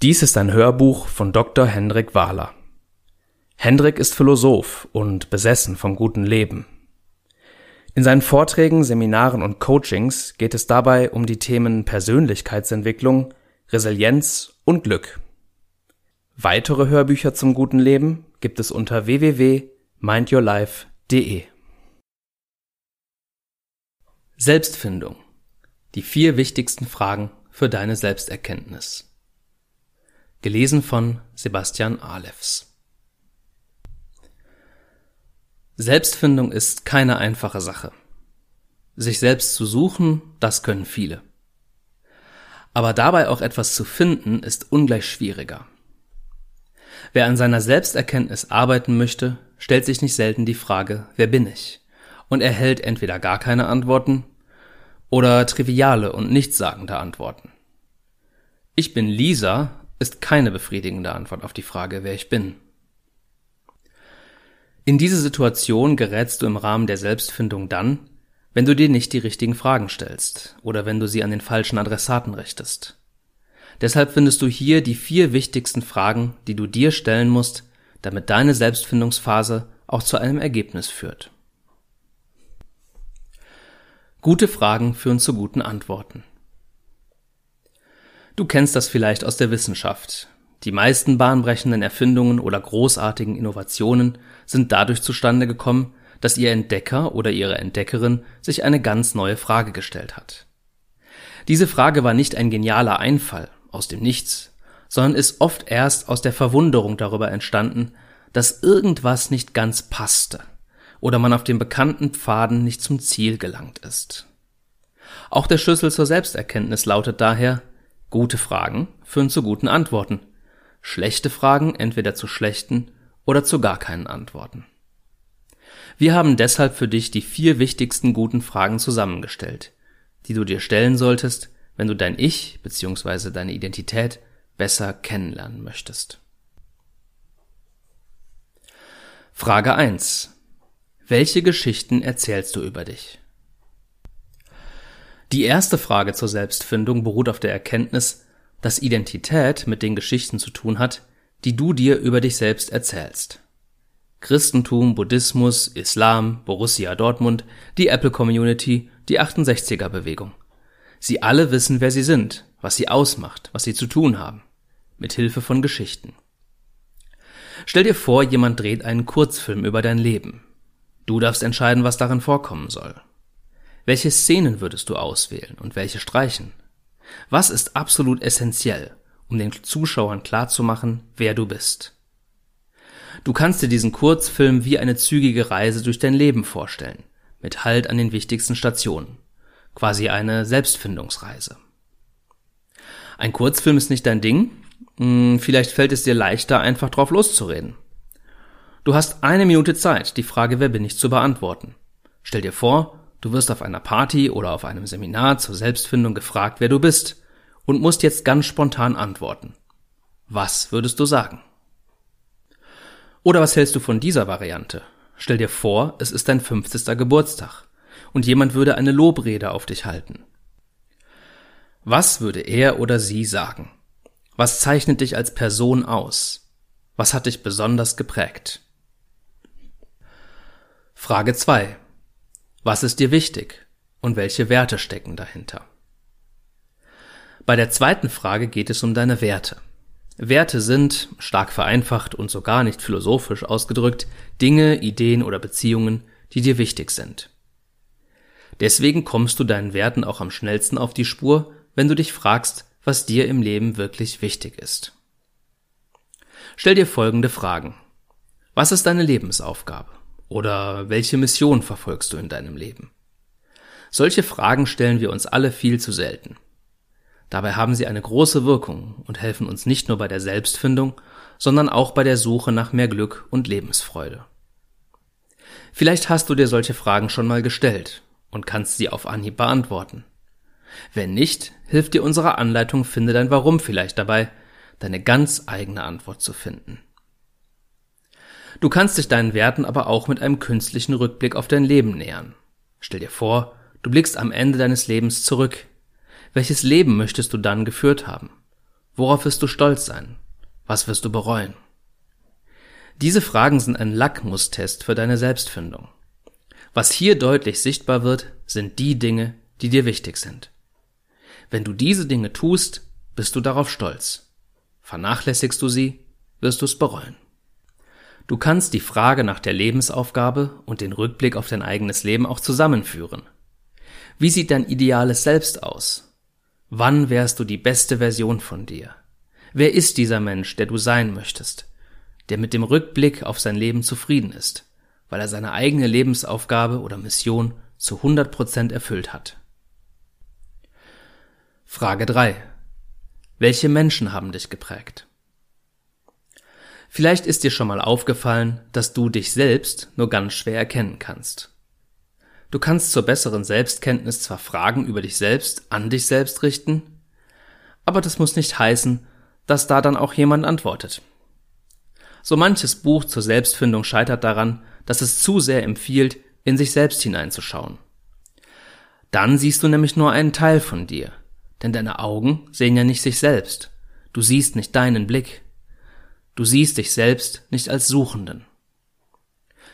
Dies ist ein Hörbuch von Dr. Hendrik Wahler. Hendrik ist Philosoph und besessen vom guten Leben. In seinen Vorträgen, Seminaren und Coachings geht es dabei um die Themen Persönlichkeitsentwicklung, Resilienz und Glück. Weitere Hörbücher zum guten Leben gibt es unter www.mindyourlife.de. Selbstfindung. Die vier wichtigsten Fragen für deine Selbsterkenntnis. Gelesen von Sebastian Alefs. Selbstfindung ist keine einfache Sache. Sich selbst zu suchen, das können viele. Aber dabei auch etwas zu finden, ist ungleich schwieriger. Wer an seiner Selbsterkenntnis arbeiten möchte, stellt sich nicht selten die Frage, wer bin ich? Und erhält entweder gar keine Antworten oder triviale und nichtssagende Antworten. Ich bin Lisa ist keine befriedigende Antwort auf die Frage, wer ich bin. In diese Situation gerätst du im Rahmen der Selbstfindung dann, wenn du dir nicht die richtigen Fragen stellst oder wenn du sie an den falschen Adressaten richtest. Deshalb findest du hier die vier wichtigsten Fragen, die du dir stellen musst, damit deine Selbstfindungsphase auch zu einem Ergebnis führt. Gute Fragen führen zu guten Antworten. Du kennst das vielleicht aus der Wissenschaft. Die meisten bahnbrechenden Erfindungen oder großartigen Innovationen sind dadurch zustande gekommen, dass ihr Entdecker oder ihre Entdeckerin sich eine ganz neue Frage gestellt hat. Diese Frage war nicht ein genialer Einfall aus dem Nichts, sondern ist oft erst aus der Verwunderung darüber entstanden, dass irgendwas nicht ganz passte oder man auf dem bekannten Pfaden nicht zum Ziel gelangt ist. Auch der Schlüssel zur Selbsterkenntnis lautet daher, Gute Fragen führen zu guten Antworten. Schlechte Fragen entweder zu schlechten oder zu gar keinen Antworten. Wir haben deshalb für dich die vier wichtigsten guten Fragen zusammengestellt, die du dir stellen solltest, wenn du dein Ich bzw. deine Identität besser kennenlernen möchtest. Frage 1. Welche Geschichten erzählst du über dich? Die erste Frage zur Selbstfindung beruht auf der Erkenntnis, dass Identität mit den Geschichten zu tun hat, die du dir über dich selbst erzählst. Christentum, Buddhismus, Islam, Borussia Dortmund, die Apple Community, die 68er Bewegung. Sie alle wissen, wer sie sind, was sie ausmacht, was sie zu tun haben. Mit Hilfe von Geschichten. Stell dir vor, jemand dreht einen Kurzfilm über dein Leben. Du darfst entscheiden, was darin vorkommen soll. Welche Szenen würdest du auswählen und welche streichen? Was ist absolut essentiell, um den Zuschauern klarzumachen, wer du bist? Du kannst dir diesen Kurzfilm wie eine zügige Reise durch dein Leben vorstellen, mit Halt an den wichtigsten Stationen. Quasi eine Selbstfindungsreise. Ein Kurzfilm ist nicht dein Ding? Hm, vielleicht fällt es dir leichter, einfach drauf loszureden. Du hast eine Minute Zeit, die Frage Wer bin ich zu beantworten. Stell dir vor, Du wirst auf einer Party oder auf einem Seminar zur Selbstfindung gefragt, wer du bist, und musst jetzt ganz spontan antworten. Was würdest du sagen? Oder was hältst du von dieser Variante? Stell dir vor, es ist dein 50. Geburtstag und jemand würde eine Lobrede auf dich halten. Was würde er oder sie sagen? Was zeichnet dich als Person aus? Was hat dich besonders geprägt? Frage 2. Was ist dir wichtig und welche Werte stecken dahinter? Bei der zweiten Frage geht es um deine Werte. Werte sind, stark vereinfacht und sogar nicht philosophisch ausgedrückt, Dinge, Ideen oder Beziehungen, die dir wichtig sind. Deswegen kommst du deinen Werten auch am schnellsten auf die Spur, wenn du dich fragst, was dir im Leben wirklich wichtig ist. Stell dir folgende Fragen. Was ist deine Lebensaufgabe? Oder welche Mission verfolgst du in deinem Leben? Solche Fragen stellen wir uns alle viel zu selten. Dabei haben sie eine große Wirkung und helfen uns nicht nur bei der Selbstfindung, sondern auch bei der Suche nach mehr Glück und Lebensfreude. Vielleicht hast du dir solche Fragen schon mal gestellt und kannst sie auf Anhieb beantworten. Wenn nicht, hilft dir unsere Anleitung Finde dein Warum vielleicht dabei, deine ganz eigene Antwort zu finden. Du kannst dich deinen Werten aber auch mit einem künstlichen Rückblick auf dein Leben nähern. Stell dir vor, du blickst am Ende deines Lebens zurück. Welches Leben möchtest du dann geführt haben? Worauf wirst du stolz sein? Was wirst du bereuen? Diese Fragen sind ein Lackmustest für deine Selbstfindung. Was hier deutlich sichtbar wird, sind die Dinge, die dir wichtig sind. Wenn du diese Dinge tust, bist du darauf stolz. Vernachlässigst du sie, wirst du es bereuen. Du kannst die Frage nach der Lebensaufgabe und den Rückblick auf dein eigenes Leben auch zusammenführen. Wie sieht dein ideales Selbst aus? Wann wärst du die beste Version von dir? Wer ist dieser Mensch, der du sein möchtest, der mit dem Rückblick auf sein Leben zufrieden ist, weil er seine eigene Lebensaufgabe oder Mission zu 100 Prozent erfüllt hat? Frage 3. Welche Menschen haben dich geprägt? Vielleicht ist dir schon mal aufgefallen, dass du dich selbst nur ganz schwer erkennen kannst. Du kannst zur besseren Selbstkenntnis zwar Fragen über dich selbst an dich selbst richten, aber das muss nicht heißen, dass da dann auch jemand antwortet. So manches Buch zur Selbstfindung scheitert daran, dass es zu sehr empfiehlt, in sich selbst hineinzuschauen. Dann siehst du nämlich nur einen Teil von dir, denn deine Augen sehen ja nicht sich selbst. Du siehst nicht deinen Blick. Du siehst dich selbst nicht als Suchenden.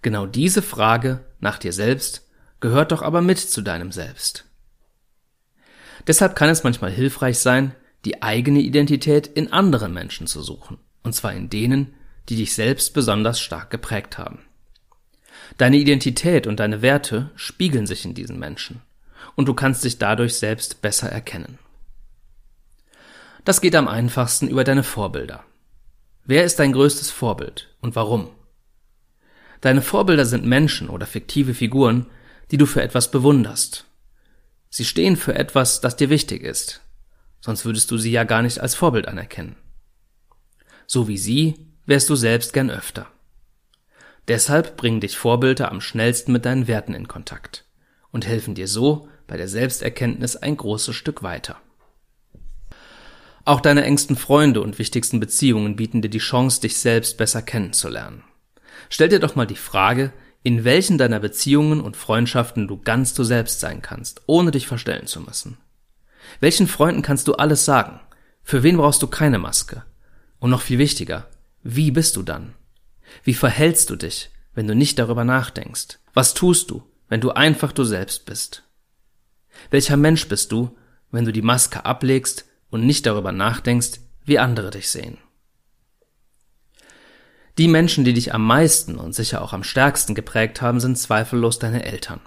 Genau diese Frage nach dir selbst gehört doch aber mit zu deinem Selbst. Deshalb kann es manchmal hilfreich sein, die eigene Identität in anderen Menschen zu suchen, und zwar in denen, die dich selbst besonders stark geprägt haben. Deine Identität und deine Werte spiegeln sich in diesen Menschen, und du kannst dich dadurch selbst besser erkennen. Das geht am einfachsten über deine Vorbilder. Wer ist dein größtes Vorbild und warum? Deine Vorbilder sind Menschen oder fiktive Figuren, die du für etwas bewunderst. Sie stehen für etwas, das dir wichtig ist, sonst würdest du sie ja gar nicht als Vorbild anerkennen. So wie sie wärst du selbst gern öfter. Deshalb bringen dich Vorbilder am schnellsten mit deinen Werten in Kontakt und helfen dir so bei der Selbsterkenntnis ein großes Stück weiter. Auch deine engsten Freunde und wichtigsten Beziehungen bieten dir die Chance, dich selbst besser kennenzulernen. Stell dir doch mal die Frage, in welchen deiner Beziehungen und Freundschaften du ganz du selbst sein kannst, ohne dich verstellen zu müssen. Welchen Freunden kannst du alles sagen? Für wen brauchst du keine Maske? Und noch viel wichtiger, wie bist du dann? Wie verhältst du dich, wenn du nicht darüber nachdenkst? Was tust du, wenn du einfach du selbst bist? Welcher Mensch bist du, wenn du die Maske ablegst und nicht darüber nachdenkst, wie andere dich sehen. Die Menschen, die dich am meisten und sicher auch am stärksten geprägt haben, sind zweifellos deine Eltern.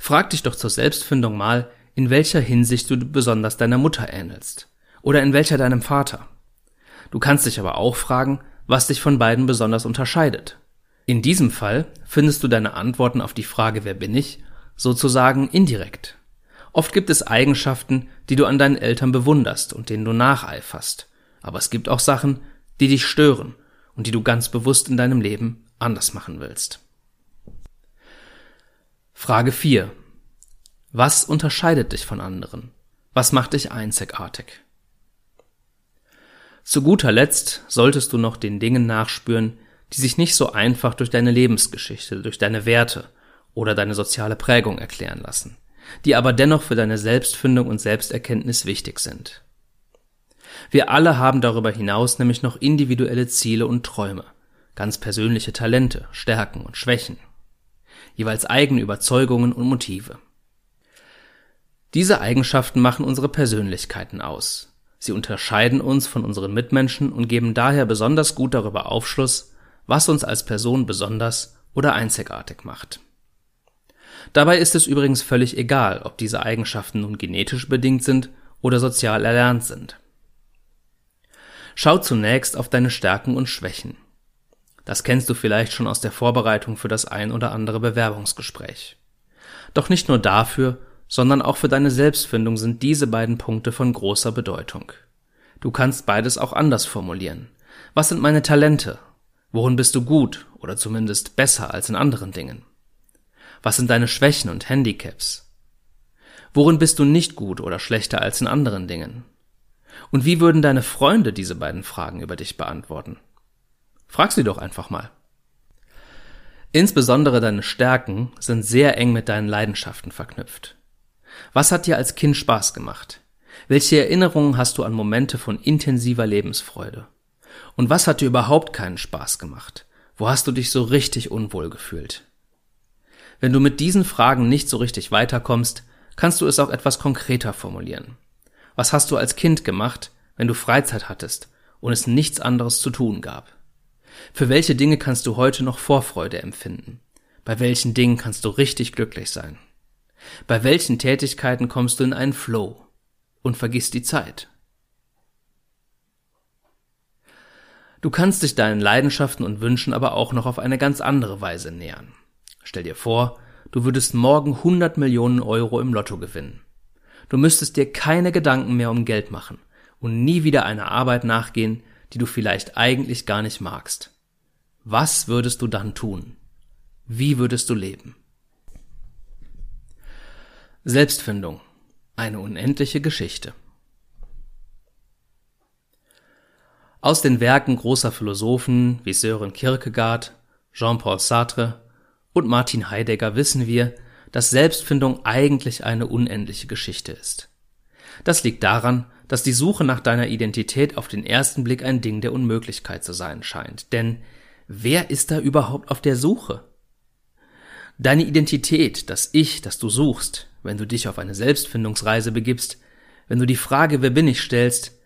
Frag dich doch zur Selbstfindung mal, in welcher Hinsicht du besonders deiner Mutter ähnelst oder in welcher deinem Vater. Du kannst dich aber auch fragen, was dich von beiden besonders unterscheidet. In diesem Fall findest du deine Antworten auf die Frage, wer bin ich, sozusagen indirekt. Oft gibt es Eigenschaften, die du an deinen Eltern bewunderst und denen du nacheiferst. Aber es gibt auch Sachen, die dich stören und die du ganz bewusst in deinem Leben anders machen willst. Frage 4. Was unterscheidet dich von anderen? Was macht dich einzigartig? Zu guter Letzt solltest du noch den Dingen nachspüren, die sich nicht so einfach durch deine Lebensgeschichte, durch deine Werte oder deine soziale Prägung erklären lassen die aber dennoch für deine Selbstfindung und Selbsterkenntnis wichtig sind. Wir alle haben darüber hinaus nämlich noch individuelle Ziele und Träume, ganz persönliche Talente, Stärken und Schwächen, jeweils eigene Überzeugungen und Motive. Diese Eigenschaften machen unsere Persönlichkeiten aus. Sie unterscheiden uns von unseren Mitmenschen und geben daher besonders gut darüber Aufschluss, was uns als Person besonders oder einzigartig macht. Dabei ist es übrigens völlig egal, ob diese Eigenschaften nun genetisch bedingt sind oder sozial erlernt sind. Schau zunächst auf deine Stärken und Schwächen. Das kennst du vielleicht schon aus der Vorbereitung für das ein oder andere Bewerbungsgespräch. Doch nicht nur dafür, sondern auch für deine Selbstfindung sind diese beiden Punkte von großer Bedeutung. Du kannst beides auch anders formulieren. Was sind meine Talente? Worin bist du gut oder zumindest besser als in anderen Dingen? Was sind deine Schwächen und Handicaps? Worin bist du nicht gut oder schlechter als in anderen Dingen? Und wie würden deine Freunde diese beiden Fragen über dich beantworten? Frag sie doch einfach mal. Insbesondere deine Stärken sind sehr eng mit deinen Leidenschaften verknüpft. Was hat dir als Kind Spaß gemacht? Welche Erinnerungen hast du an Momente von intensiver Lebensfreude? Und was hat dir überhaupt keinen Spaß gemacht? Wo hast du dich so richtig unwohl gefühlt? Wenn du mit diesen Fragen nicht so richtig weiterkommst, kannst du es auch etwas konkreter formulieren. Was hast du als Kind gemacht, wenn du Freizeit hattest und es nichts anderes zu tun gab? Für welche Dinge kannst du heute noch Vorfreude empfinden? Bei welchen Dingen kannst du richtig glücklich sein? Bei welchen Tätigkeiten kommst du in einen Flow und vergisst die Zeit? Du kannst dich deinen Leidenschaften und Wünschen aber auch noch auf eine ganz andere Weise nähern. Stell dir vor, du würdest morgen 100 Millionen Euro im Lotto gewinnen. Du müsstest dir keine Gedanken mehr um Geld machen und nie wieder einer Arbeit nachgehen, die du vielleicht eigentlich gar nicht magst. Was würdest du dann tun? Wie würdest du leben? Selbstfindung. Eine unendliche Geschichte. Aus den Werken großer Philosophen wie Sören Kierkegaard, Jean-Paul Sartre und Martin Heidegger wissen wir, dass Selbstfindung eigentlich eine unendliche Geschichte ist. Das liegt daran, dass die Suche nach deiner Identität auf den ersten Blick ein Ding der Unmöglichkeit zu sein scheint. Denn wer ist da überhaupt auf der Suche? Deine Identität, das Ich, das du suchst, wenn du dich auf eine Selbstfindungsreise begibst, wenn du die Frage, wer bin ich, stellst,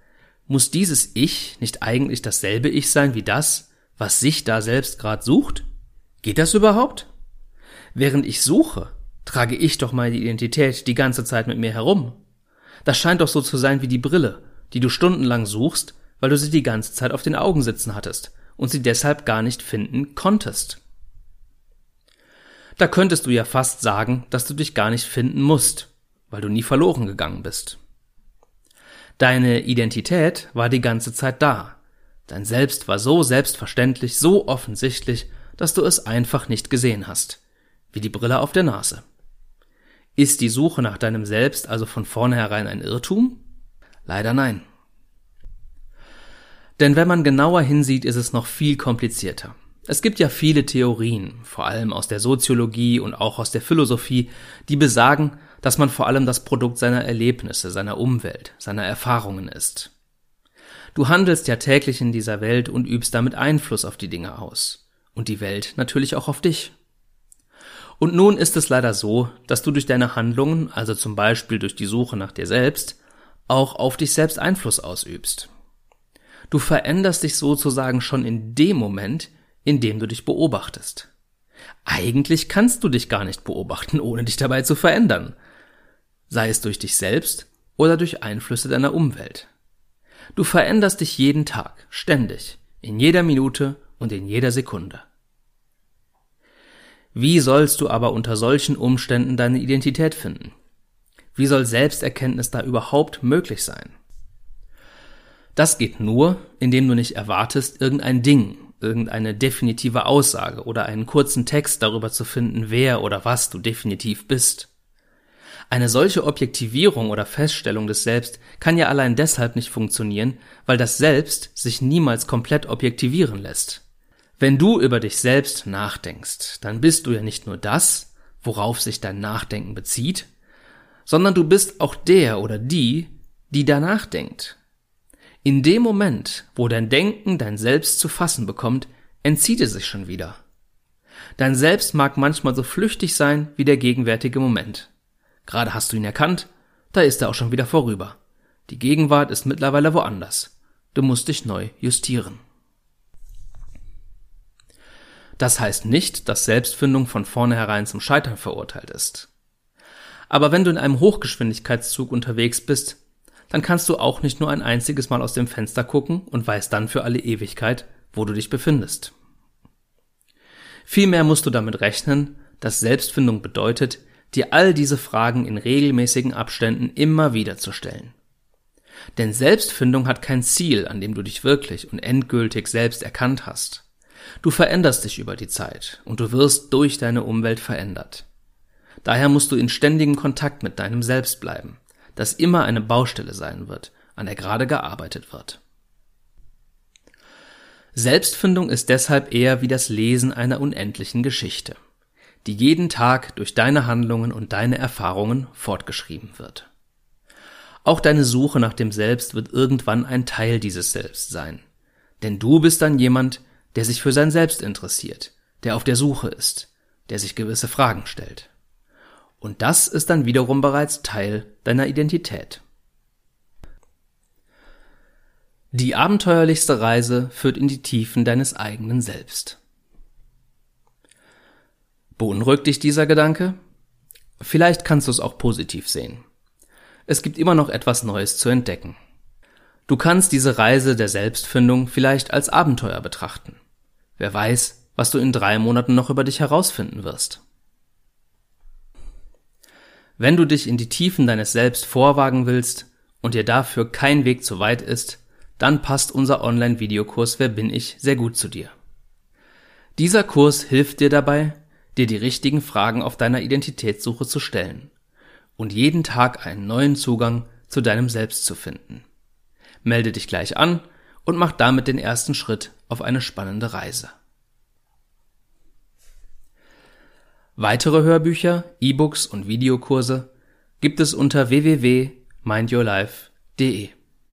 muss dieses Ich nicht eigentlich dasselbe Ich sein wie das, was sich da selbst gerade sucht? Geht das überhaupt? Während ich suche, trage ich doch meine Identität die ganze Zeit mit mir herum. Das scheint doch so zu sein wie die Brille, die du stundenlang suchst, weil du sie die ganze Zeit auf den Augen sitzen hattest und sie deshalb gar nicht finden konntest. Da könntest du ja fast sagen, dass du dich gar nicht finden musst, weil du nie verloren gegangen bist. Deine Identität war die ganze Zeit da. Dein Selbst war so selbstverständlich, so offensichtlich, dass du es einfach nicht gesehen hast. Wie die Brille auf der Nase. Ist die Suche nach deinem Selbst also von vornherein ein Irrtum? Leider nein. Denn wenn man genauer hinsieht, ist es noch viel komplizierter. Es gibt ja viele Theorien, vor allem aus der Soziologie und auch aus der Philosophie, die besagen, dass man vor allem das Produkt seiner Erlebnisse, seiner Umwelt, seiner Erfahrungen ist. Du handelst ja täglich in dieser Welt und übst damit Einfluss auf die Dinge aus. Und die Welt natürlich auch auf dich. Und nun ist es leider so, dass du durch deine Handlungen, also zum Beispiel durch die Suche nach dir selbst, auch auf dich selbst Einfluss ausübst. Du veränderst dich sozusagen schon in dem Moment, in dem du dich beobachtest. Eigentlich kannst du dich gar nicht beobachten, ohne dich dabei zu verändern sei es durch dich selbst oder durch Einflüsse deiner Umwelt. Du veränderst dich jeden Tag, ständig, in jeder Minute und in jeder Sekunde. Wie sollst du aber unter solchen Umständen deine Identität finden? Wie soll Selbsterkenntnis da überhaupt möglich sein? Das geht nur, indem du nicht erwartest, irgendein Ding, irgendeine definitive Aussage oder einen kurzen Text darüber zu finden, wer oder was du definitiv bist. Eine solche Objektivierung oder Feststellung des Selbst kann ja allein deshalb nicht funktionieren, weil das Selbst sich niemals komplett objektivieren lässt. Wenn du über dich selbst nachdenkst, dann bist du ja nicht nur das, worauf sich dein Nachdenken bezieht, sondern du bist auch der oder die, die danach denkt. In dem Moment, wo dein Denken dein Selbst zu fassen bekommt, entzieht es sich schon wieder. Dein Selbst mag manchmal so flüchtig sein wie der gegenwärtige Moment. Gerade hast du ihn erkannt, da ist er auch schon wieder vorüber. Die Gegenwart ist mittlerweile woanders. Du musst dich neu justieren. Das heißt nicht, dass Selbstfindung von vornherein zum Scheitern verurteilt ist. Aber wenn du in einem Hochgeschwindigkeitszug unterwegs bist, dann kannst du auch nicht nur ein einziges Mal aus dem Fenster gucken und weißt dann für alle Ewigkeit, wo du dich befindest. Vielmehr musst du damit rechnen, dass Selbstfindung bedeutet, dir all diese Fragen in regelmäßigen Abständen immer wieder zu stellen. Denn Selbstfindung hat kein Ziel, an dem du dich wirklich und endgültig selbst erkannt hast. Du veränderst dich über die Zeit und du wirst durch deine Umwelt verändert. Daher musst du in ständigem Kontakt mit deinem Selbst bleiben, das immer eine Baustelle sein wird, an der gerade gearbeitet wird. Selbstfindung ist deshalb eher wie das Lesen einer unendlichen Geschichte die jeden Tag durch deine Handlungen und deine Erfahrungen fortgeschrieben wird. Auch deine Suche nach dem Selbst wird irgendwann ein Teil dieses Selbst sein. Denn du bist dann jemand, der sich für sein Selbst interessiert, der auf der Suche ist, der sich gewisse Fragen stellt. Und das ist dann wiederum bereits Teil deiner Identität. Die abenteuerlichste Reise führt in die Tiefen deines eigenen Selbst. Beunruhigt dich dieser Gedanke? Vielleicht kannst du es auch positiv sehen. Es gibt immer noch etwas Neues zu entdecken. Du kannst diese Reise der Selbstfindung vielleicht als Abenteuer betrachten. Wer weiß, was du in drei Monaten noch über dich herausfinden wirst. Wenn du dich in die Tiefen deines Selbst vorwagen willst und dir dafür kein Weg zu weit ist, dann passt unser Online-Videokurs Wer bin ich sehr gut zu dir. Dieser Kurs hilft dir dabei, dir die richtigen Fragen auf deiner Identitätssuche zu stellen und jeden Tag einen neuen Zugang zu deinem Selbst zu finden. Melde dich gleich an und mach damit den ersten Schritt auf eine spannende Reise. Weitere Hörbücher, E-Books und Videokurse gibt es unter www.mindyourlife.de.